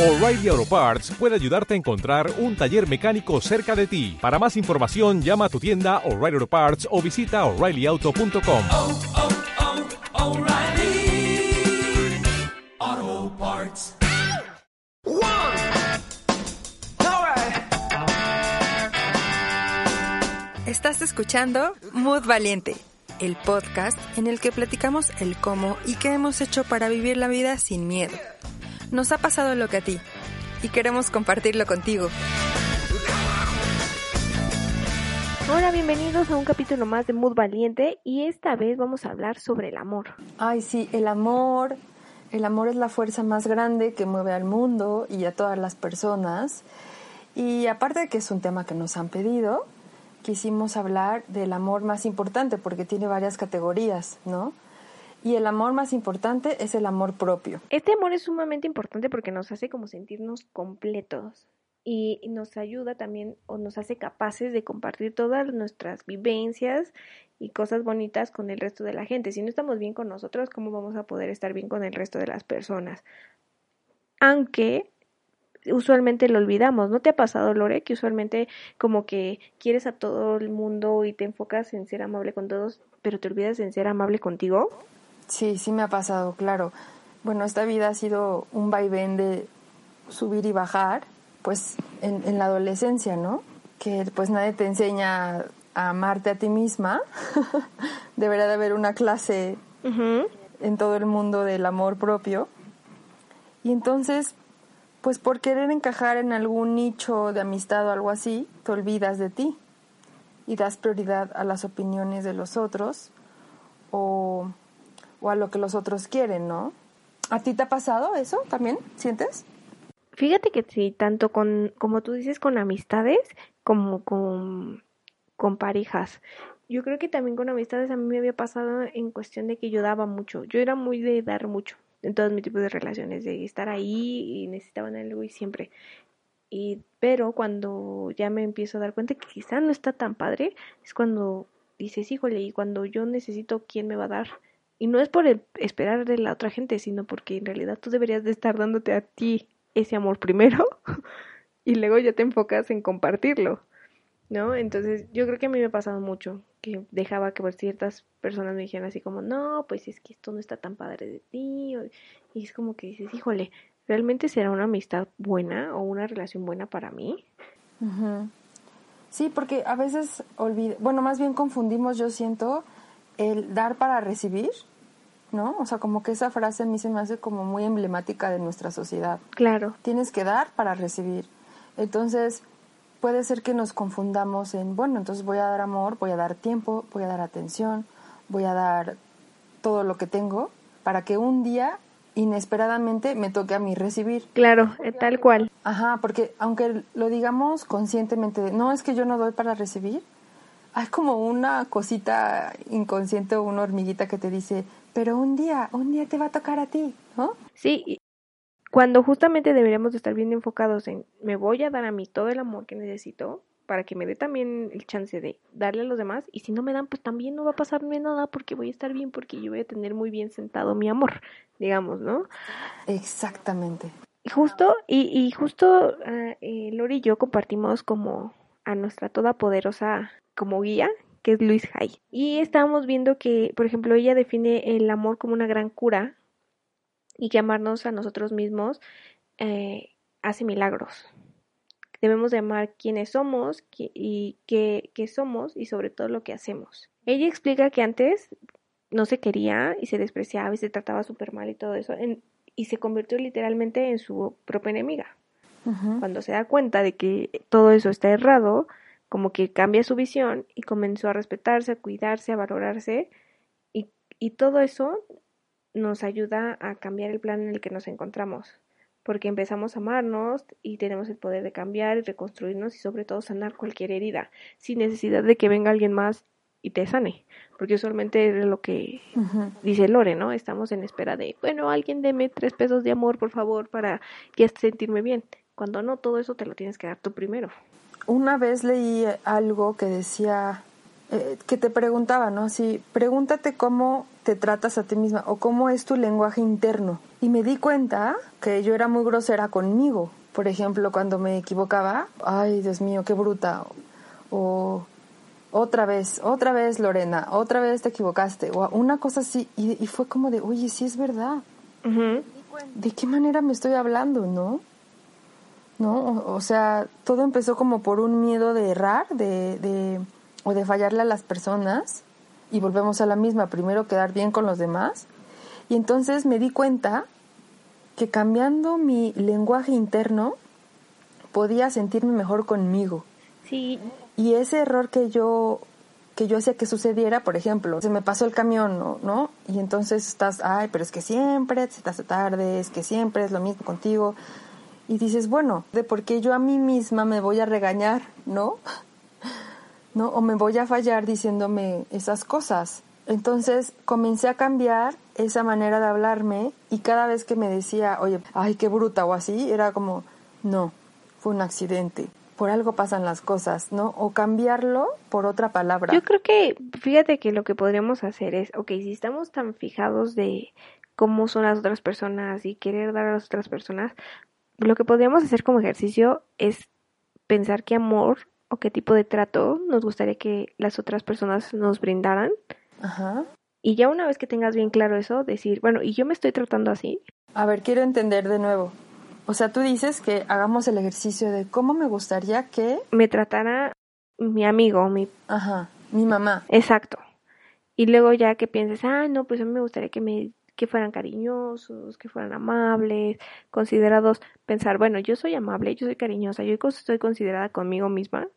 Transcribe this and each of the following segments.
O'Reilly Auto Parts puede ayudarte a encontrar un taller mecánico cerca de ti. Para más información, llama a tu tienda O'Reilly Auto Parts o visita oreillyauto.com. oh, oh, Parts. Estás escuchando Mood Valiente, el podcast en el que platicamos el cómo y qué hemos hecho para vivir la vida sin miedo. Nos ha pasado lo que a ti y queremos compartirlo contigo. Hola, bienvenidos a un capítulo más de Mood Valiente y esta vez vamos a hablar sobre el amor. Ay, sí, el amor. El amor es la fuerza más grande que mueve al mundo y a todas las personas. Y aparte de que es un tema que nos han pedido, quisimos hablar del amor más importante porque tiene varias categorías, ¿no? Y el amor más importante es el amor propio. Este amor es sumamente importante porque nos hace como sentirnos completos y nos ayuda también o nos hace capaces de compartir todas nuestras vivencias y cosas bonitas con el resto de la gente. Si no estamos bien con nosotros, ¿cómo vamos a poder estar bien con el resto de las personas? Aunque usualmente lo olvidamos. ¿No te ha pasado, Lore, que usualmente como que quieres a todo el mundo y te enfocas en ser amable con todos, pero te olvidas en ser amable contigo? Sí, sí me ha pasado, claro. Bueno, esta vida ha sido un vaivén de subir y bajar, pues en, en la adolescencia, ¿no? Que pues nadie te enseña a amarte a ti misma. Debería de haber una clase en todo el mundo del amor propio. Y entonces, pues por querer encajar en algún nicho de amistad o algo así, te olvidas de ti y das prioridad a las opiniones de los otros o, o a lo que los otros quieren, ¿no? ¿A ti te ha pasado eso también? ¿Sientes? Fíjate que sí, tanto con, como tú dices, con amistades como con, con parejas. Yo creo que también con amistades a mí me había pasado en cuestión de que yo daba mucho. Yo era muy de dar mucho en todos mis tipos de relaciones, de estar ahí y necesitaban algo y siempre. Y, pero cuando ya me empiezo a dar cuenta que quizá no está tan padre, es cuando dices, híjole, y cuando yo necesito, ¿quién me va a dar? Y no es por el- esperar de la otra gente, sino porque en realidad tú deberías de estar dándote a ti ese amor primero y luego ya te enfocas en compartirlo, ¿no? Entonces yo creo que a mí me ha pasado mucho que dejaba que ciertas personas me dijeran así como, no, pues es que esto no está tan padre de ti, y es como que dices, híjole, ¿realmente será una amistad buena o una relación buena para mí? Sí, porque a veces olvida, bueno, más bien confundimos, yo siento, el dar para recibir, ¿no? O sea, como que esa frase a mí se me hace como muy emblemática de nuestra sociedad. Claro, Tienes que dar para recibir. Entonces, puede ser que nos confundamos en, bueno, entonces voy a dar amor, voy a dar tiempo, voy a dar atención, voy a dar todo lo que tengo para que un día inesperadamente me toque a mí recibir. claro, eh, tal cual. Ajá, porque aunque lo digamos conscientemente, no es que yo no doy para recibir, hay como una cosita inconsciente o una hormiguita que te dice, pero un día, un día te va a tocar a ti, ¿no? Sí, cuando justamente deberíamos de estar bien enfocados en me voy a dar a mí todo el amor que necesito para que me dé también el chance de darle a los demás y si no me dan pues también no va a pasarme nada porque voy a estar bien porque yo voy a tener muy bien sentado mi amor, digamos, ¿no? Exactamente. Y justo, y, y justo ah, eh, Lori y yo compartimos como a nuestra todopoderosa como guía, que es Luis Hay. Y estábamos viendo que, por ejemplo, ella define el amor como una gran cura y que amarnos a nosotros mismos eh, hace milagros. Debemos de amar quiénes somos y qué, qué somos y sobre todo lo que hacemos. Ella explica que antes no se quería y se despreciaba y se trataba súper mal y todo eso. en- y se convirtió literalmente en su propia enemiga. Cuando se da cuenta de que todo eso está errado, como que cambia su visión y comenzó a respetarse, a cuidarse, a valorarse y, y todo eso nos ayuda a cambiar el plan en el que nos encontramos, porque empezamos a amarnos y tenemos el poder de cambiar y reconstruirnos y sobre todo sanar cualquier herida, sin necesidad de que venga alguien más y te sane, porque usualmente es lo que dice Lore, ¿no? Estamos en espera de, bueno, alguien deme tres pesos de amor, por favor, para ya sentirme bien. Cuando no, todo eso te lo tienes que dar tú primero. Una vez leí algo que decía eh, que te preguntaba, ¿no? Así, pregúntate cómo te tratas a ti misma o cómo es tu lenguaje interno. Y me di cuenta que yo era muy grosera conmigo. Por ejemplo, cuando me equivocaba, ay, Dios mío, qué bruta. O otra vez, otra vez, Lorena, otra vez te equivocaste. O una cosa así. Y, y fue como de, oye, sí es verdad. ¿De qué manera me estoy hablando, no? ¿No? O, o sea, todo empezó como por un miedo de errar, de, de, o de fallarle a las personas. Y volvemos a la misma, primero quedar bien con los demás. Y entonces me di cuenta que cambiando mi lenguaje interno podía sentirme mejor conmigo. Sí, Y ese error que yo que yo hacía que sucediera, por ejemplo, se me pasó el camión, ¿no? ¿no? Y entonces estás, ay, pero es que siempre se te hace tarde, es que siempre es lo mismo contigo. Y dices, bueno, ¿de por qué yo a mí misma me voy a regañar, ¿no? ¿No? O me voy a fallar diciéndome esas cosas. Entonces comencé a cambiar esa manera de hablarme y cada vez que me decía, oye, ay, qué bruta o así, era como, no, fue un accidente. Por algo pasan las cosas, ¿no? O cambiarlo por otra palabra. Yo creo que, fíjate que lo que podríamos hacer es, ok, si estamos tan fijados de cómo son las otras personas y querer dar a las otras personas, lo que podríamos hacer como ejercicio es pensar qué amor o qué tipo de trato nos gustaría que las otras personas nos brindaran. Ajá. Y ya una vez que tengas bien claro eso, decir, bueno, y yo me estoy tratando así. A ver, quiero entender de nuevo. O sea, tú dices que hagamos el ejercicio de cómo me gustaría que... Me tratara mi amigo, mi... Ajá, mi mamá. Exacto. Y luego ya que pienses, ah, no, pues a mí me gustaría que me que fueran cariñosos, que fueran amables, considerados, pensar, bueno, yo soy amable, yo soy cariñosa, yo estoy considerada conmigo misma,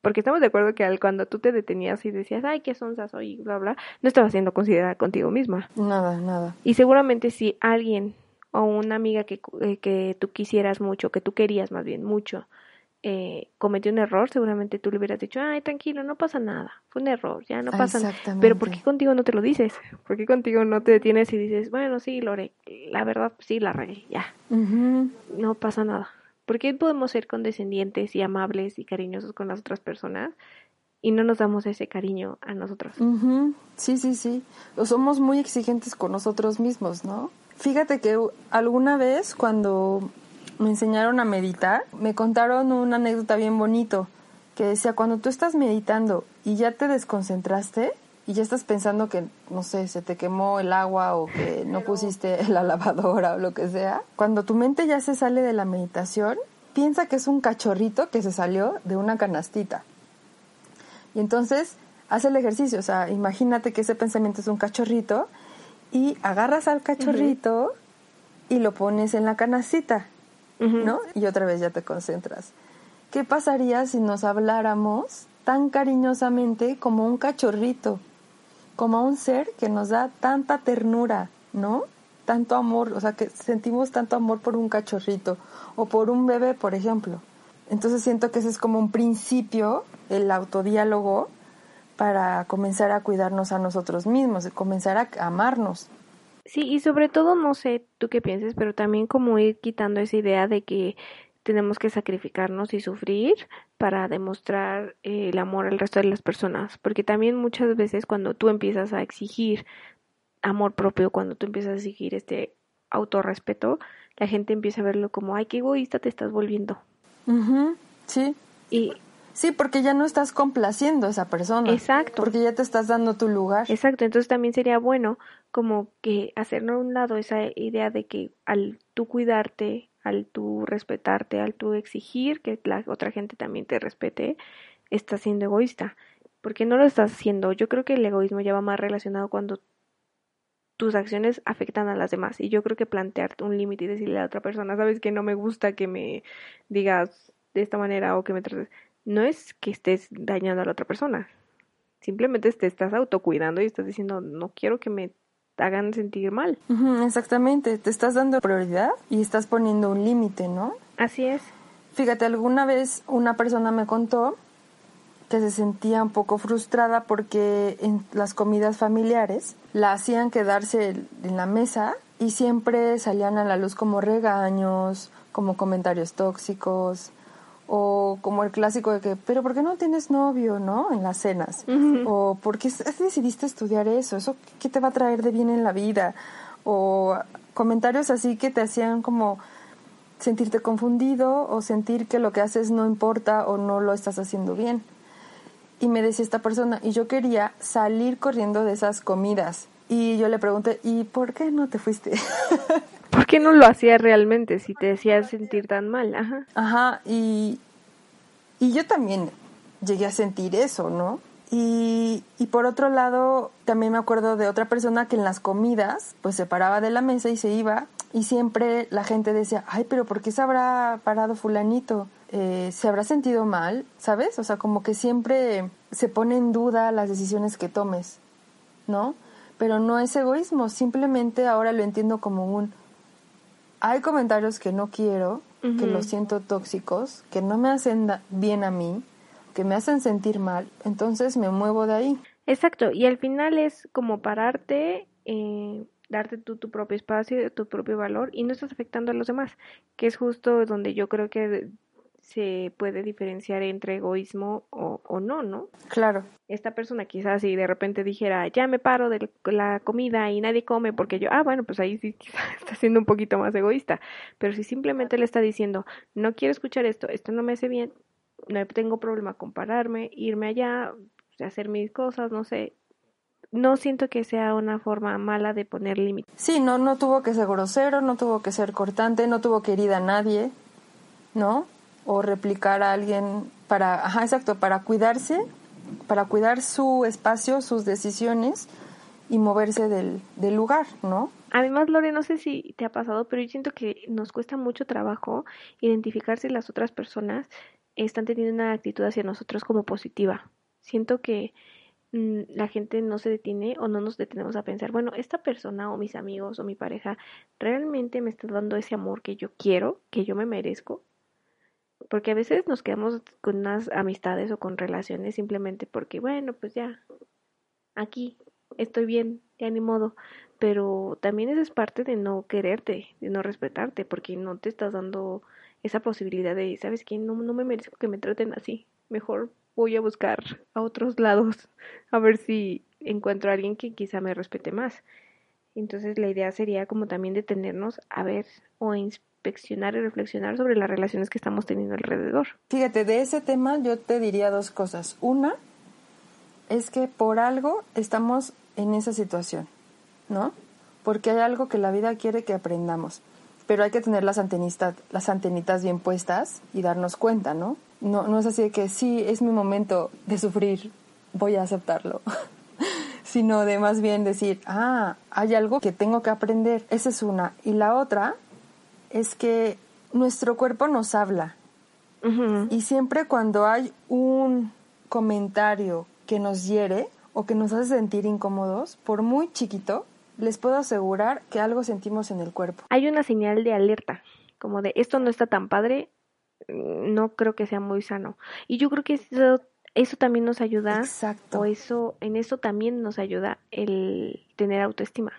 porque estamos de acuerdo que al, cuando tú te detenías y decías, ay, qué sonsa soy, bla, bla, no estabas siendo considerada contigo misma. Nada, nada. Y seguramente si alguien o una amiga que, eh, que tú quisieras mucho, que tú querías más bien mucho, eh, cometió un error, seguramente tú le hubieras dicho, ay, tranquilo, no pasa nada, fue un error, ya no pasa nada. Pero ¿por qué contigo no te lo dices? ¿Por qué contigo no te detienes y dices, bueno, sí, Lore, la verdad, sí, la regué, ya, no pasa nada? ¿Por qué podemos ser condescendientes y amables y cariñosos con las otras personas y no nos damos ese cariño a nosotros? Ujú. Sí, sí, sí. O somos muy exigentes con nosotros mismos, ¿no? Fíjate que alguna vez cuando me enseñaron a meditar, me contaron una anécdota bien bonito que decía, cuando tú estás meditando y ya te desconcentraste y ya estás pensando que, no sé, se te quemó el agua o que no pusiste la lavadora o lo que sea, cuando tu mente ya se sale de la meditación, piensa que es un cachorrito que se salió de una canastita. Y entonces haz el ejercicio, o sea, imagínate que ese pensamiento es un cachorrito y agarras al cachorrito y lo pones en la canastita, Y otra vez ya te concentras. ¿Qué pasaría si nos habláramos tan cariñosamente como un cachorrito, como un ser que nos da tanta ternura, ¿no? Tanto amor, o sea, que sentimos tanto amor por un cachorrito o por un bebé, por ejemplo. Entonces siento que ese es como un principio, el autodiálogo, para comenzar a cuidarnos a nosotros mismos, comenzar a amarnos. Sí, y sobre todo, no sé tú qué pienses, pero también como ir quitando esa idea de que tenemos que sacrificarnos y sufrir para demostrar eh, el amor al resto de las personas, porque también muchas veces cuando tú empiezas a exigir amor propio, cuando tú empiezas a exigir este autorrespeto, la gente empieza a verlo como, ay, qué egoísta te estás volviendo. Ujú, Sí, Y sí, porque ya no estás complaciendo a esa persona. Exacto. Porque ya te estás dando tu lugar. Exacto, entonces también sería bueno como que hacernos a un lado esa idea de que al tú cuidarte, al tú respetarte, al tú exigir que la otra gente también te respete, estás siendo egoísta. Porque no lo estás haciendo. Yo creo que el egoísmo ya va más relacionado cuando tus acciones afectan a las demás. Y yo creo que plantearte un límite y decirle a la otra persona, sabes que no me gusta que me digas de esta manera o que me trates. No es que estés dañando a la otra persona. Simplemente te estás autocuidando y estás diciendo, no quiero que me hagan sentir mal. Exactamente, te estás dando prioridad y estás poniendo un límite, ¿no? Así es. Fíjate, alguna vez una persona me contó que se sentía un poco frustrada porque en las comidas familiares la hacían quedarse en la mesa y siempre salían a la luz como regaños, como comentarios tóxicos O como el clásico de que, pero ¿por qué no tienes novio, no? En las cenas. O ¿por qué decidiste estudiar eso? ¿Eso qué te va a traer de bien en la vida? O comentarios así que te hacían como sentirte confundido o sentir que lo que haces no importa o no lo estás haciendo bien. Y me decía esta persona, y yo quería salir corriendo de esas comidas. Y yo le pregunté, ¿y por qué no te fuiste? ¿Por qué no lo hacías realmente si te hacías sentir tan mal? Ajá. Ajá, y, y yo también llegué a sentir eso, ¿no? Y, y, por otro lado, también me acuerdo de otra persona que en las comidas, pues se paraba de la mesa y se iba, y siempre la gente decía, ay, pero ¿por qué se habrá parado fulanito? Eh, ¿Se habrá sentido mal? ¿Sabes? O sea, como que siempre se pone en duda las decisiones que tomes, ¿no? Pero no es egoísmo, simplemente ahora lo entiendo como un, hay comentarios que no quiero, que los siento tóxicos, que no me hacen bien a mí, que me hacen sentir mal, entonces me muevo de ahí. Exacto, y al final es como pararte, eh, darte tú tu propio espacio, tu propio valor y no estás afectando a los demás, que es justo donde yo creo que se puede diferenciar entre egoísmo o, o, no, ¿no? Claro. Esta persona quizás si de repente dijera, ya me paro de la comida y nadie come porque yo, ah, bueno, pues ahí sí está siendo un poquito más egoísta, pero si simplemente le está diciendo, no quiero escuchar esto, esto no me hace bien, no tengo problema compararme, irme allá, hacer mis cosas, no sé. No siento que sea una forma mala de poner límites. Sí, no, no tuvo que ser grosero, no tuvo que ser cortante, no tuvo que herir a nadie, ¿no? O replicar a alguien para, ajá, exacto, para cuidarse, para cuidar su espacio, sus decisiones y moverse del, del lugar, ¿no? Además, Lore, no sé si te ha pasado, pero yo siento que nos cuesta mucho trabajo identificar si las otras personas están teniendo una actitud hacia nosotros como positiva. Siento que mm, la gente no se detiene o no nos detenemos a pensar, bueno, esta persona o mis amigos o mi pareja realmente me está dando ese amor que yo quiero, que yo me merezco. Porque a veces nos quedamos con unas amistades o con relaciones simplemente porque, bueno, pues ya, aquí estoy bien, ya ni modo. Pero también eso es parte de no quererte, de no respetarte, porque no te estás dando esa posibilidad de, ¿sabes qué? No, no me merezco que me traten así. Mejor voy a buscar a otros lados a ver si encuentro a alguien que quizá me respete más. Entonces la idea sería como también detenernos a ver o inspeccionar y reflexionar sobre las relaciones que estamos teniendo alrededor. Fíjate, de ese tema yo te diría dos cosas. Una es que por algo estamos en esa situación, ¿no? Porque hay algo que la vida quiere que aprendamos pero hay que tener las antenitas, las antenitas bien puestas y darnos cuenta, ¿no? No, no es así de que sí, es mi momento de sufrir, voy a aceptarlo, sino de más bien decir, ah, hay algo que tengo que aprender, esa es una. Y la otra es que nuestro cuerpo nos habla. Y siempre cuando hay un comentario que nos hiere o que nos hace sentir incómodos, por muy chiquito, les puedo asegurar que algo sentimos en el cuerpo. Hay una señal de alerta, como de esto no está tan padre, no creo que sea muy sano. Y yo creo que eso, eso también nos ayuda, Exacto. o eso, en eso también nos ayuda el tener autoestima,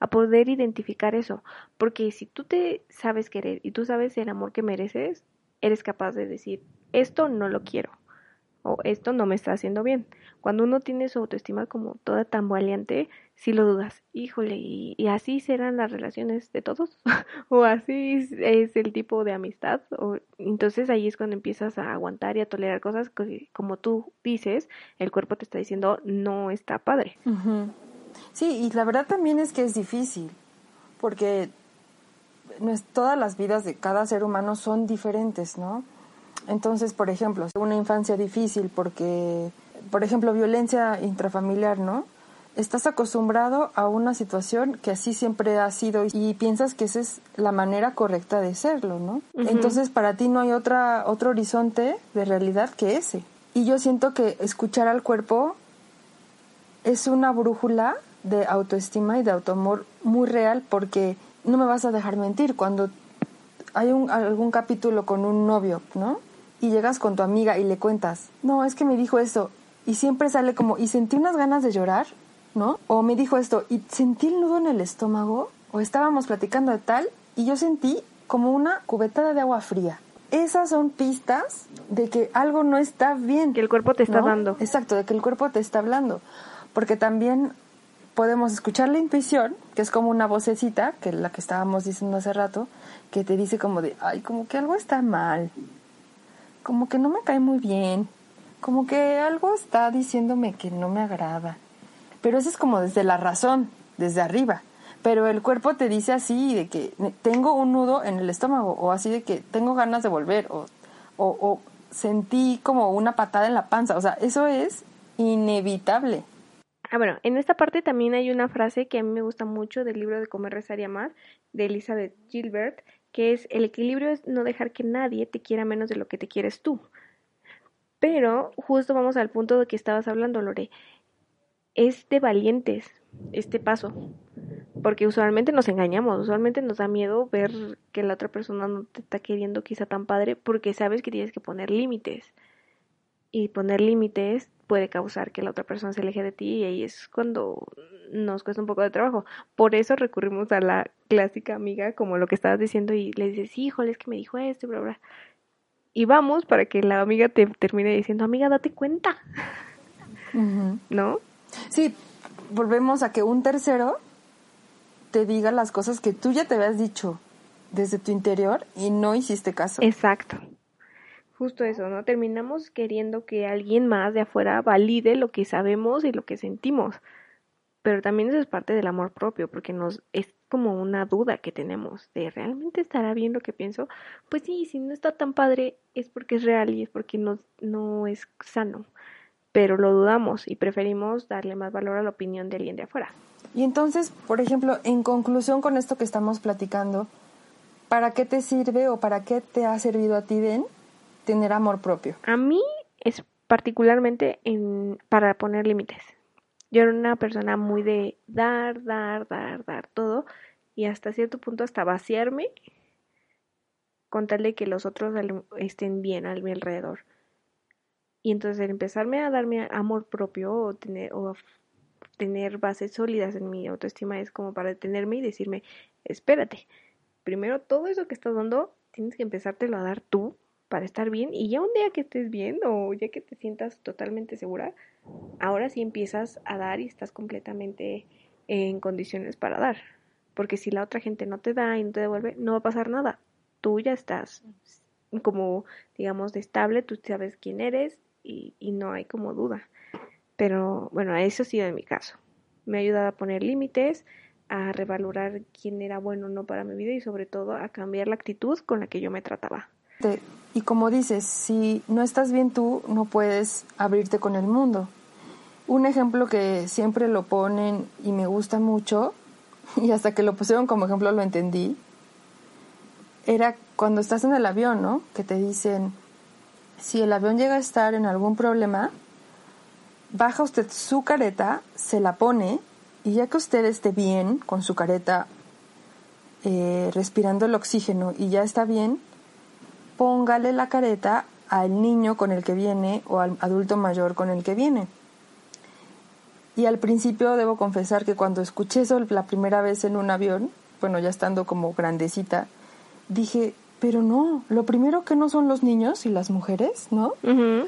a poder identificar eso. Porque si tú te sabes querer y tú sabes el amor que mereces, eres capaz de decir, esto no lo quiero o esto no me está haciendo bien. Cuando uno tiene su autoestima como toda tan valiente, si lo dudas, híjole, ¿y, así serán las relaciones de todos? ¿O así es, el tipo de amistad? O, entonces ahí es cuando empiezas a aguantar y a tolerar cosas que, como tú dices, el cuerpo te está diciendo no está padre. Sí, y la verdad también es que es difícil, porque no es, todas las vidas de cada ser humano son diferentes, ¿no? Entonces, por ejemplo, una infancia difícil porque, por ejemplo, violencia intrafamiliar, ¿no? estás acostumbrado a una situación que así siempre ha sido y piensas que esa es la manera correcta de serlo, ¿no? Entonces para ti no hay otra, otro horizonte de realidad que ese. Y yo siento que escuchar al cuerpo es una brújula de autoestima y de autoamor muy real porque no me vas a dejar mentir cuando hay un, algún capítulo con un novio, ¿no? Y llegas con tu amiga y le cuentas, no, es que me dijo eso. Y siempre sale como, y sentí unas ganas de llorar ¿no? O me dijo esto y sentí el nudo en el estómago o estábamos platicando de tal y yo sentí como una cubetada de agua fría. esas son pistas de que algo no está bien. Que el cuerpo te está ¿no? dando. Exacto, de que el cuerpo te está hablando. Porque también podemos escuchar la intuición, que es como una vocecita, que es la que estábamos diciendo hace rato, que te dice como de, ay, como que algo está mal, como que no me cae muy bien, como que algo está diciéndome que no me agrada. Pero eso es como desde la razón, desde arriba. Pero el cuerpo te dice así de que tengo un nudo en el estómago, o así de que tengo ganas de volver, o, o, o sentí como una patada en la panza. O sea, eso es inevitable. Ah, bueno, en esta parte también hay una frase que a mí me gusta mucho del libro de Comer, Rezar y Amar de Elizabeth Gilbert, que es el equilibrio es no dejar que nadie te quiera menos de lo que te quieres tú. Pero justo vamos al punto de que estabas hablando, Lore. Es de valientes este paso, porque usualmente nos engañamos, usualmente nos da miedo ver que la otra persona no te está queriendo quizá tan padre, porque sabes que tienes que poner límites. Y poner límites puede causar que la otra persona se aleje de ti y ahí es cuando nos cuesta un poco de trabajo. Por eso recurrimos a la clásica amiga, como lo que estabas diciendo, y le dices, híjole, es que me dijo esto, bla, bla. Y vamos para que la amiga te termine diciendo, amiga, date cuenta. ¿No? Sí, volvemos a que un tercero te diga las cosas que tú ya te habías dicho desde tu interior y no hiciste caso. Exacto. Justo eso, ¿no? Terminamos queriendo que alguien más de afuera valide lo que sabemos y lo que sentimos. Pero también eso es parte del amor propio, porque nos es como una duda que tenemos de ¿realmente estará bien lo que pienso? Pues sí, si no está tan padre es porque es real y es porque no, es sano. Pero lo dudamos y preferimos darle más valor a la opinión de alguien de afuera. Y entonces, por ejemplo, en conclusión con esto que estamos platicando, ¿para qué te sirve o para qué te ha servido a ti, Den, tener amor propio? A mí es particularmente en, para poner límites. Yo era una persona muy de dar, dar, dar, dar todo y hasta cierto punto hasta vaciarme con tal de que los otros estén bien a mi alrededor. Y entonces el empezarme a darme amor propio o tener, o tener bases sólidas en mi autoestima es como para detenerme y decirme, espérate, primero todo eso que estás dando tienes que empezártelo a dar tú para estar bien y ya un día que estés bien o ya que te sientas totalmente segura, ahora sí empiezas a dar y estás completamente en condiciones para dar. Porque si la otra gente no te da y no te devuelve, no va a pasar nada. Tú ya estás como, digamos, de estable, tú sabes quién eres y, y no hay como duda. Pero bueno, eso ha sido en mi caso. Me ha ayudado a poner límites, a revalorar quién era bueno o no para mi vida y sobre todo a cambiar la actitud con la que yo me trataba. Y como dices, si no estás bien tú, no puedes abrirte con el mundo. Un ejemplo que siempre lo ponen y me gusta mucho, y hasta que lo pusieron como ejemplo lo entendí, era cuando estás en el avión, ¿no? Que te dicen, si el avión llega a estar en algún problema, baja usted su careta, se la pone, y ya que usted esté bien con su careta, eh, respirando el oxígeno y ya está bien, póngale la careta al niño con el que viene o al adulto mayor con el que viene. Y al principio debo confesar que cuando escuché eso la primera vez en un avión, bueno, ya estando como grandecita, dije, pero no, lo primero que no son los niños y las mujeres, ¿no? Uh -huh.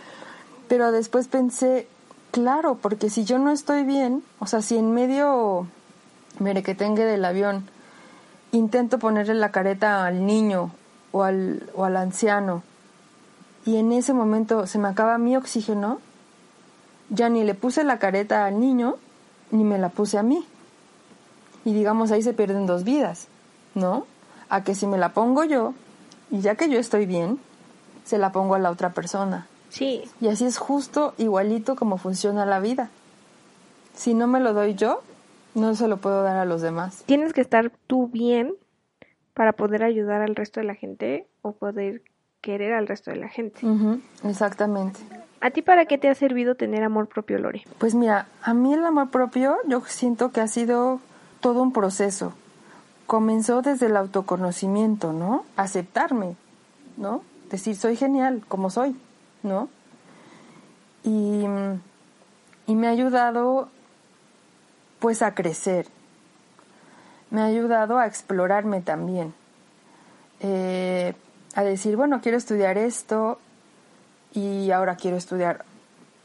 Pero después pensé, claro, porque si yo no estoy bien, o sea, si en medio merequetengue del avión intento ponerle la careta al niño o al, o al anciano y en ese momento se me acaba mi oxígeno, ya ni le puse la careta al niño ni me la puse a mí. Y digamos, ahí se pierden dos vidas, ¿no? A que si me la pongo yo y ya que yo estoy bien, se la pongo a la otra persona. Sí. Y así es justo igualito como funciona la vida. Si no me lo doy yo, no se lo puedo dar a los demás. Tienes que estar tú bien para poder ayudar al resto de la gente o poder querer al resto de la gente. Uh -huh, exactamente. ¿A ti para qué te ha servido tener amor propio, Lore? Pues mira, a mí el amor propio yo siento que ha sido todo un proceso. Comenzó desde el autoconocimiento, ¿no? Aceptarme, ¿no? Decir, soy genial como soy, ¿no? Y, y me ha ayudado pues a crecer. Me ha ayudado a explorarme también. Eh, a decir, bueno, quiero estudiar esto y ahora quiero estudiar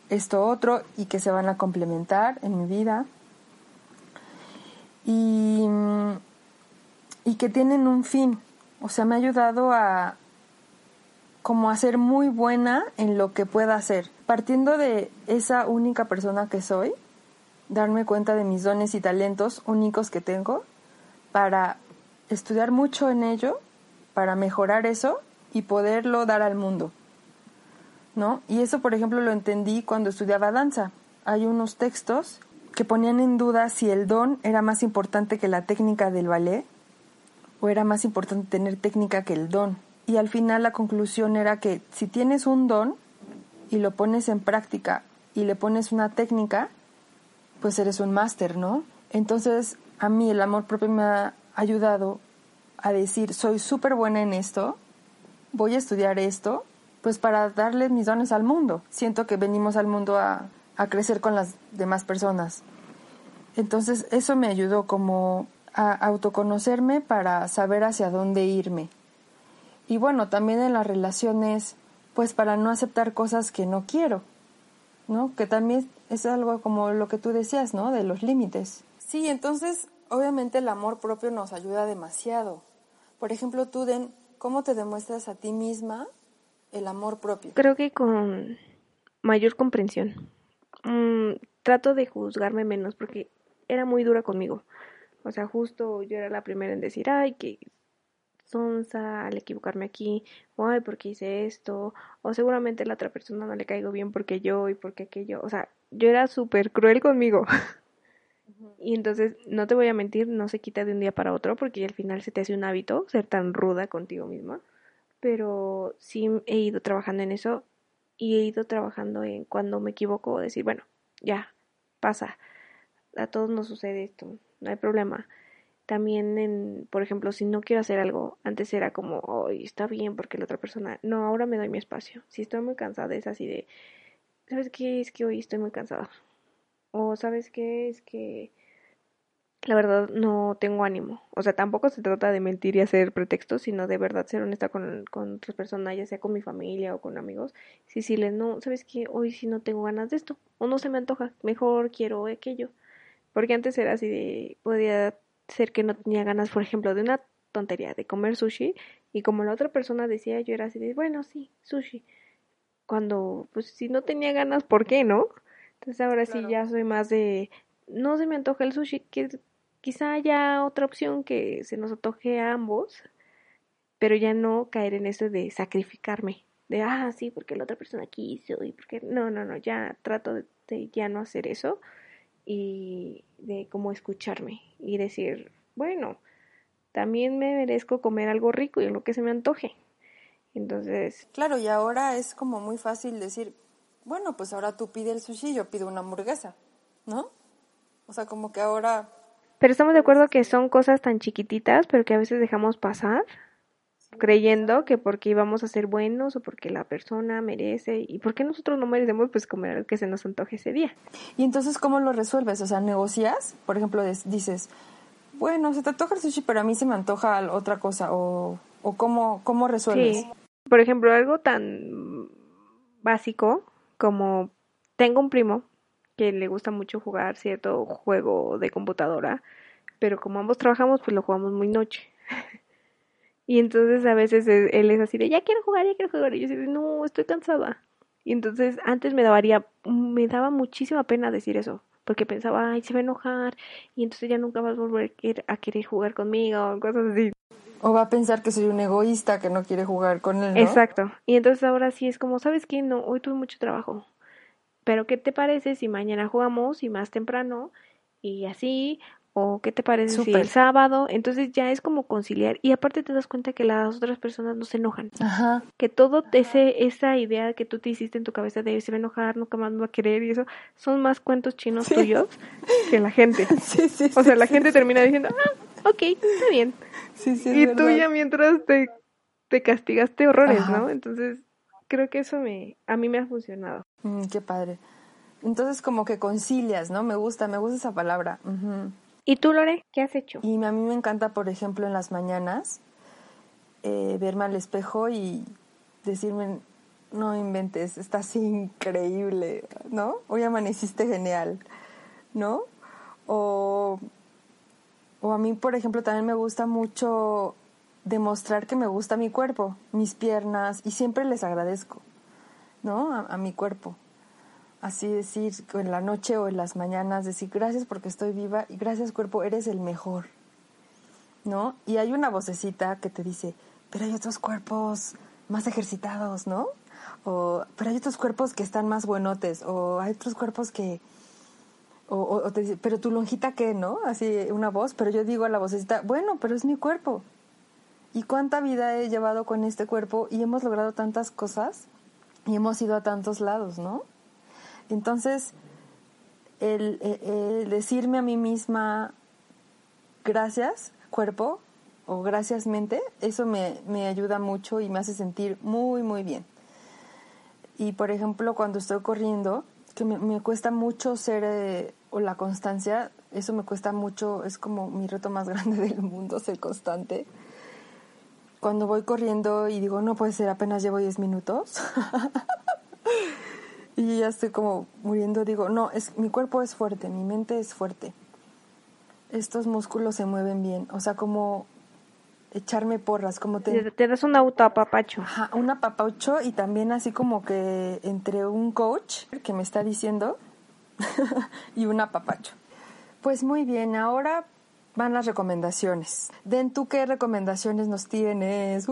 esto otro y que se van a complementar en mi vida. Y, y que tienen un fin. O sea, me ha ayudado a como a ser muy buena en lo que pueda hacer. Partiendo de esa única persona que soy, darme cuenta de mis dones y talentos únicos que tengo para estudiar mucho en ello, para mejorar eso y poderlo dar al mundo. ¿No? Y eso, por ejemplo, lo entendí cuando estudiaba danza. Hay unos textos que ponían en duda si el don era más importante que la técnica del ballet o era más importante tener técnica que el don. Y al final la conclusión era que si tienes un don y lo pones en práctica y le pones una técnica, pues eres un máster, ¿no? Entonces, a mí el amor propio me ha ayudado a decir, soy súper buena en esto, voy a estudiar esto, pues para darle mis dones al mundo. Siento que venimos al mundo a, a crecer con las demás personas. Entonces, eso me ayudó como a autoconocerme para saber hacia dónde irme. Y bueno, también en las relaciones, pues para no aceptar cosas que no quiero, ¿no? Que también es algo como lo que tú decías, ¿no? De los límites. Sí, entonces, obviamente el amor propio nos ayuda demasiado. Por ejemplo, tú, Den, ¿cómo te demuestras a ti misma el amor propio? Creo que con mayor comprensión. Mm, trato de juzgarme menos porque era muy dura conmigo. O sea, justo yo era la primera en decir, ay, que sonsa al equivocarme aquí, o ay, porque hice esto, o seguramente a la otra persona no le caigo bien porque yo y porque aquello. O sea, yo era súper cruel conmigo. Y entonces, no te voy a mentir, no se quita de un día para otro porque al final se te hace un hábito ser tan ruda contigo misma. Pero sí he ido trabajando en eso y he ido trabajando en cuando me equivoco decir, bueno, ya, pasa. A todos nos sucede esto, no hay problema. También, en, por ejemplo, si no quiero hacer algo, antes era como, hoy está bien porque la otra persona, no, ahora me doy mi espacio. Si estoy muy cansada, es así de, ¿sabes qué? Es que hoy estoy muy cansada. O ¿sabes qué? Es que la verdad no tengo ánimo. O sea, tampoco se trata de mentir y hacer pretextos, sino de verdad ser honesta con, con otras personas, ya sea con mi familia o con amigos. Si sí, les no, ¿sabes qué? Hoy sí no tengo ganas de esto. O no se me antoja, mejor quiero aquello. Porque antes era así de, podía ser que no tenía ganas, por ejemplo, de una tontería, de comer sushi. Y como la otra persona decía, yo era así de, bueno, sí, sushi. Cuando, pues si no tenía ganas, ¿por qué no? Entonces ahora sí ya soy más de, no se me antoja el sushi, que quizá haya otra opción que se nos antoje a ambos, pero ya no caer en eso de sacrificarme, de, ah, sí, porque la otra persona quiso y porque, no, no, no, ya trato de, de ya no hacer eso y de como escucharme y decir, bueno, también me merezco comer algo rico y lo que se me antoje. Entonces, Claro, y ahora es como muy fácil decir, bueno, pues ahora tú pides el sushi, yo pido una hamburguesa, ¿no? O sea, como que ahora pero estamos de acuerdo que son cosas tan chiquititas, pero que a veces dejamos pasar, creyendo que porque íbamos a ser buenos o porque la persona merece y porque nosotros no merecemos pues comer lo que se nos antoje ese día. ¿Y entonces cómo lo resuelves? O sea, negocias, por ejemplo, dices, bueno, se te antoja el sushi, pero a mí se me antoja otra cosa, o, o cómo, cómo resuelves. Sí. Por ejemplo, algo tan básico como tengo un primo que le gusta mucho jugar cierto juego de computadora, pero como ambos trabajamos, pues lo jugamos muy noche. y entonces a veces él es así de, ya quiero jugar, ya quiero jugar, y yo así no, estoy cansada. Y entonces antes me daría, me daba muchísima pena decir eso, porque pensaba, ay, se va a enojar, y entonces ya nunca vas a volver a querer- jugar conmigo, cosas así. O va a pensar que soy un egoísta que no quiere jugar con él, ¿no? Exacto. Y entonces ahora sí es como, ¿sabes qué? No, hoy tuve mucho trabajo. Pero ¿qué te parece si mañana jugamos y más temprano y así? ¿O qué te parece si el sábado? Entonces ya es como conciliar y aparte te das cuenta que las otras personas no se enojan. Ajá. Que todo ese, esa idea que tú te hiciste en tu cabeza de se va a enojar, nunca más me va a querer y eso, son más cuentos chinos tuyos que la gente. Sí, sí, O sea, la gente termina diciendo, ah, ok, está bien. Sí, sí, es y tú verdad. ya mientras te, te castigaste horrores, Ajá. ¿no? Entonces, creo que eso me, a mí me ha funcionado. Mm, qué padre. Entonces como que concilias, ¿no? Me gusta, me gusta esa palabra. ¿Y tú, Lore, qué has hecho? Y a mí me encanta, por ejemplo, en las mañanas, eh, verme al espejo y decirme, no inventes, estás increíble, ¿no? Hoy amaneciste genial, ¿no? O, o a mí, por ejemplo, también me gusta mucho demostrar que me gusta mi cuerpo, mis piernas, y siempre les agradezco, ¿no? A, mi cuerpo. Así decir, en la noche o en las mañanas, decir gracias porque estoy viva y gracias cuerpo, eres el mejor, ¿no? Y hay una vocecita que te dice, pero hay otros cuerpos más ejercitados, ¿no? O, pero hay otros cuerpos que están más buenotes, o hay otros cuerpos que, o, te dice, pero tu lonjita qué, ¿no? Así una voz, pero yo digo a la vocecita, bueno, pero es mi cuerpo. ¿Y cuánta vida he llevado con este cuerpo? Y hemos logrado tantas cosas y hemos ido a tantos lados, ¿no? Entonces, el, el- el decirme a mí misma, gracias, cuerpo, o gracias, mente, eso me, me ayuda mucho y me hace sentir muy, muy bien. Y por ejemplo, cuando estoy corriendo, que me, cuesta mucho ser, eh, o la constancia, eso me cuesta mucho, es como mi reto más grande del mundo, ser constante. Cuando voy corriendo y digo, no puede ser, apenas llevo 10 minutos. y ya estoy como muriendo, digo, no, es, mi cuerpo es fuerte, mi mente es fuerte. Estos músculos se mueven bien, o sea, como echarme porras, como te... Te, das un autoapapacho. Ajá, un apapacho y también así como que entre un coach que me está diciendo y un apapacho. Pues muy bien, ahora van las recomendaciones. Den tú qué recomendaciones nos tienes.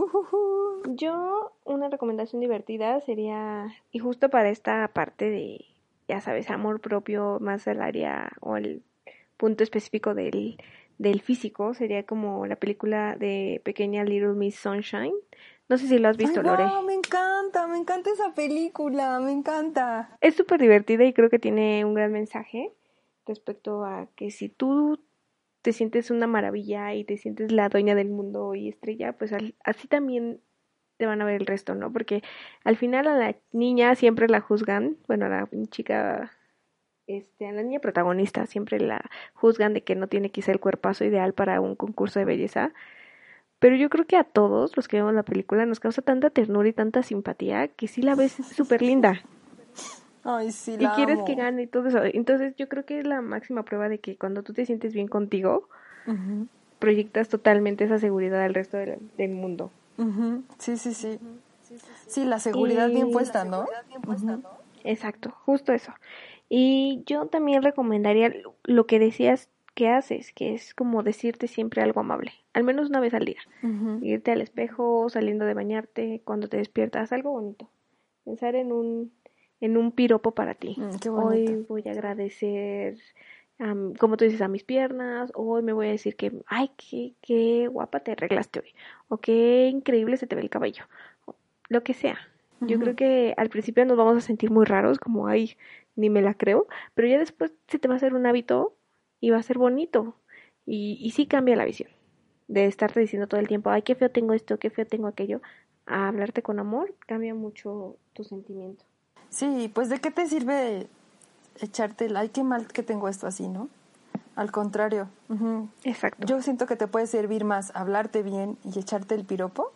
Yo, una recomendación divertida sería, y justo para esta parte de, ya sabes, amor propio, más el área o el punto específico del, del físico, sería como la película de Pequeña Little Miss Sunshine. No sé si lo has visto, Ay, Lore. guau, me encanta, me encanta esa película, me encanta. Es súper divertida y creo que tiene un gran mensaje respecto a que si tú te sientes una maravilla y te sientes la dueña del mundo y estrella, pues al- así también te van a ver el resto, ¿no? Porque al final a la niña siempre la juzgan, bueno, a la chica, este, a la niña protagonista siempre la juzgan de que no tiene quizá el cuerpazo ideal para un concurso de belleza. Pero yo creo que a todos los que vemos la película nos causa tanta ternura y tanta simpatía que sí la ves súper linda Ay, sí, y la quieres amo. que gane y todo eso. Entonces yo creo que es la máxima prueba de que cuando tú te sientes bien contigo, proyectas totalmente esa seguridad al resto del, del mundo. Sí, sí, sí. Sí, la seguridad bien Y- puesta, ¿no? Exacto, justo eso. Y yo también recomendaría lo- que decías que haces, que es como decirte siempre algo amable, al menos una vez al día. Irte al espejo, saliendo de bañarte, cuando te despiertas, algo bonito. Pensar en un en un piropo para ti. Mm, Hoy voy a agradecer, am, como tú dices, a mis piernas. Hoy me voy a decir que, ay, qué, qué guapa te arreglaste hoy. O qué increíble se te ve el cabello. Lo que sea. Yo creo que al principio nos vamos a sentir muy raros, como, ay, ni me la creo. Pero ya después se te va a hacer un hábito y va a ser bonito. Y, y sí cambia la visión. De estarte diciendo todo el tiempo, ay, qué feo tengo esto, qué feo tengo aquello. A hablarte con amor cambia mucho tu sentimiento. Sí, pues de qué te sirve echarte el, ay, qué mal que tengo esto así, ¿no? Al contrario. Exacto. Yo siento que te puede servir más hablarte bien y echarte el piropo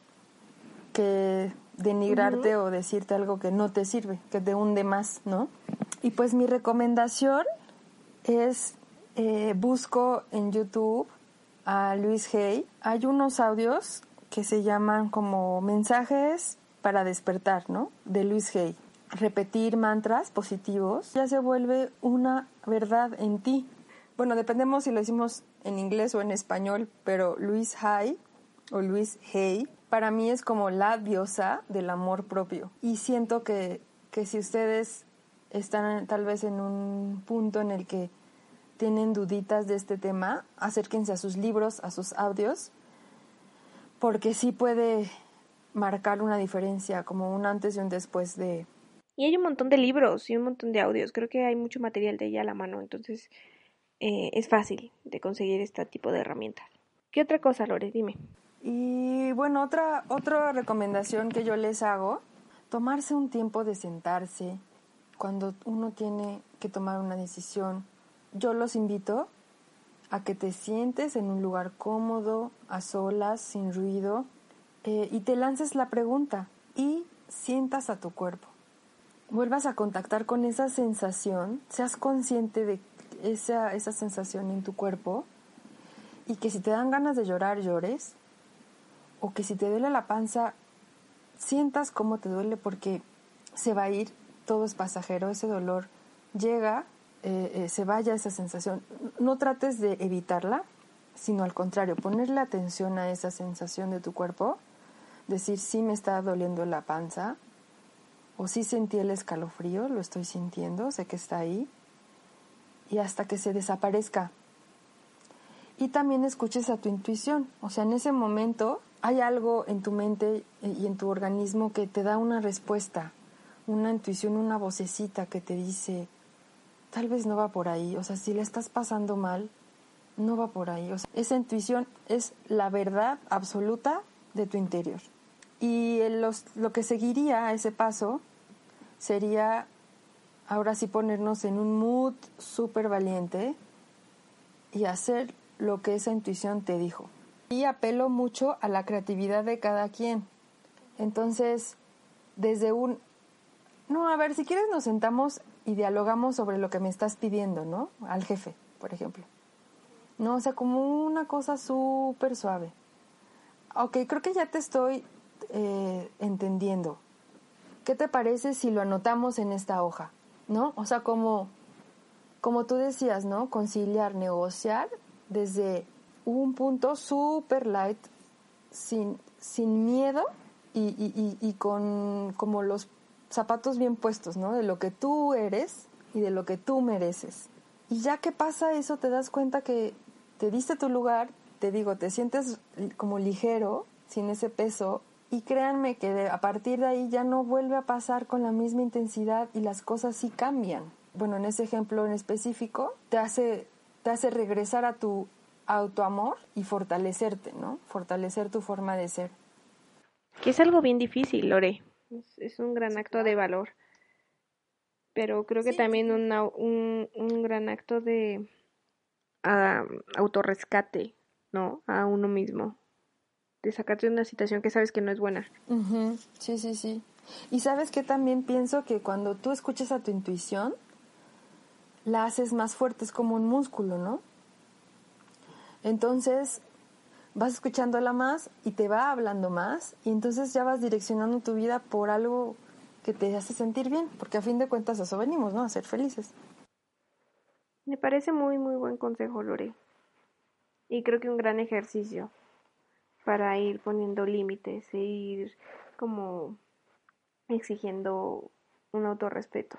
que denigrarte o decirte algo que no te sirve, que te hunde más, ¿no? Y pues mi recomendación es, eh, busco en YouTube a Luis Hay. Hay unos audios que se llaman como mensajes para despertar, ¿no? De Luis Hay. Repetir mantras positivos ya se vuelve una verdad en ti. Bueno, dependemos si lo decimos en inglés o en español, pero Luis Hay o Luis Hay para mí es como la diosa del amor propio. Y siento que, que si ustedes están tal vez en un punto en el que tienen duditas de este tema, acérquense a sus libros, a sus audios, porque sí puede marcar una diferencia, como un antes y un después de... Y hay un montón de libros y un montón de audios. Creo que hay mucho material de ella a la mano, entonces eh, es fácil de conseguir este tipo de herramientas. ¿Qué otra cosa, Lore? Dime. Y bueno, otra, otra recomendación que yo les hago, tomarse un tiempo de sentarse cuando uno tiene que tomar una decisión. Yo los invito a que te sientes en un lugar cómodo, a solas, sin ruido. eh, y te lances la pregunta y sientas a tu cuerpo. Vuelvas a contactar con esa sensación, seas consciente de esa, esa sensación en tu cuerpo y que si te dan ganas de llorar, llores, o que si te duele la panza, sientas cómo te duele porque se va a ir, todo es pasajero, ese dolor llega, eh, eh, se vaya esa sensación. No trates de evitarla, sino al contrario, ponerle atención a esa sensación de tu cuerpo, decir, sí me está doliendo la panza, o sí sentí el escalofrío, lo estoy sintiendo, sé que está ahí, y hasta que se desaparezca. Y también escuches a tu intuición, o sea, en ese momento hay algo en tu mente y en tu organismo que te da una respuesta, una intuición, una vocecita que te dice, tal vez no va por ahí, o sea, si le estás pasando mal, no va por ahí. O sea, esa intuición es la verdad absoluta de tu interior. Y los, lo que seguiría a ese paso sería ahora sí ponernos en un mood súper valiente y hacer lo que esa intuición te dijo. Y apelo mucho a la creatividad de cada quien. Entonces, desde un... No, a ver, si quieres nos sentamos y dialogamos sobre lo que me estás pidiendo, ¿no? Al jefe, por ejemplo. No, o sea, como una cosa súper suave. Ok, creo que ya te estoy eh, entendiendo. ¿Qué te parece si lo anotamos en esta hoja? ¿No? O sea, como, como tú decías, ¿no? Conciliar, negociar desde un punto súper light, sin, sin miedo y, y, y, con como los zapatos bien puestos, ¿no? De lo que tú eres y de lo que tú mereces. Y ya que pasa eso, te das cuenta que te diste tu lugar, te digo, te sientes como ligero, sin ese peso, y créanme que a partir de ahí ya no vuelve a pasar con la misma intensidad y las cosas sí cambian. Bueno, en ese ejemplo en específico, te hace, te hace regresar a tu autoamor y fortalecerte, ¿no? Fortalecer tu forma de ser. Que es algo bien difícil, Lore. Es, un gran acto de valor. Pero creo que también un, un gran acto de, a autorrescate, ¿no? A uno mismo. De sacarte de una situación que sabes que no es buena. Sí, sí, sí. Y sabes que también pienso que cuando tú escuchas a tu intuición, la haces más fuerte, es como un músculo, ¿no? Entonces vas escuchándola más y te va hablando más y entonces ya vas direccionando tu vida por algo que te hace sentir bien, porque a fin de cuentas eso venimos, ¿no? A ser felices. Me parece muy, muy buen consejo, Lore. Y creo que un gran ejercicio para ir poniendo límites e ir como exigiendo un autorrespeto.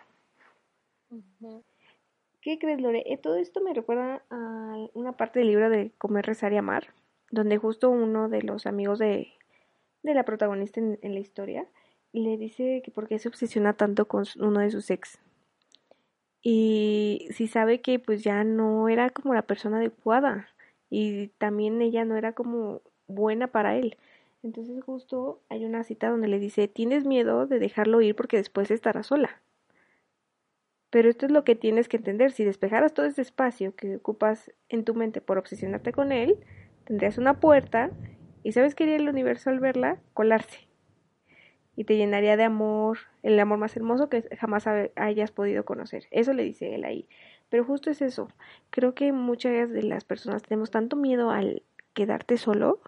¿Qué crees, Lore? Eh, todo esto me recuerda a una parte del libro de Comer, Rezar y Amar, donde justo uno de los amigos de, de la protagonista en, la historia le dice que por qué se obsesiona tanto con uno de sus ex y si sabe que pues ya no era como la persona adecuada y también ella no era como buena para él. Entonces justo hay una cita donde le dice, tienes miedo de dejarlo ir porque después estará sola. Pero esto es lo que tienes que entender, si despejaras todo ese espacio que ocupas en tu mente por obsesionarte con él, tendrías una puerta y sabes que iría el universo al verla colarse y te llenaría de amor, el amor más hermoso que jamás hayas podido conocer. Eso le dice él ahí. Pero justo es eso. Creo que muchas de las personas tenemos tanto miedo al quedarte solo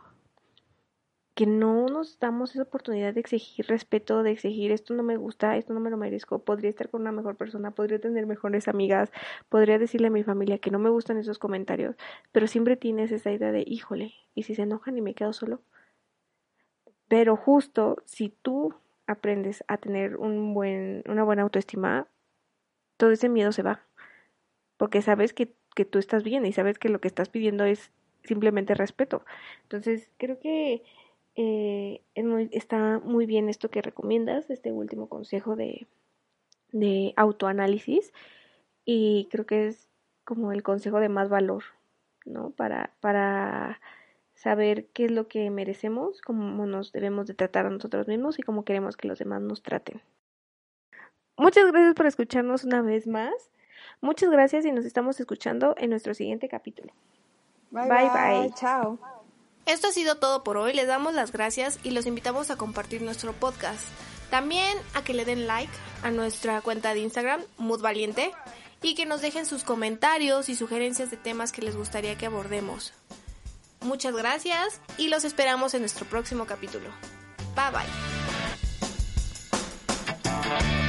que no nos damos esa oportunidad de exigir respeto, de exigir esto no me gusta, esto no me lo merezco, podría estar con una mejor persona, podría tener mejores amigas, podría decirle a mi familia que no me gustan esos comentarios, pero siempre tienes esa idea de, híjole, ¿y si se enojan y me quedo solo? Pero justo si tú aprendes a tener un buen, una buena autoestima, todo ese miedo se va. Porque sabes que, que tú estás bien y sabes que lo que estás pidiendo es simplemente respeto. Entonces, creo que eh, está muy bien esto que recomiendas, este último consejo de, de autoanálisis. Y creo que es como el consejo de más valor, ¿no? Para, para saber qué es lo que merecemos, cómo nos debemos de tratar a nosotros mismos y cómo queremos que los demás nos traten. Muchas gracias por escucharnos una vez más. Muchas gracias y nos estamos escuchando en nuestro siguiente capítulo. Bye bye. bye. Chao. Esto ha sido todo por hoy, les damos las gracias y los invitamos a compartir nuestro podcast. También a que le den like a nuestra cuenta de Instagram, Mood Valiente, y que nos dejen sus comentarios y sugerencias de temas que les gustaría que abordemos. Muchas gracias y los esperamos en nuestro próximo capítulo. Bye bye.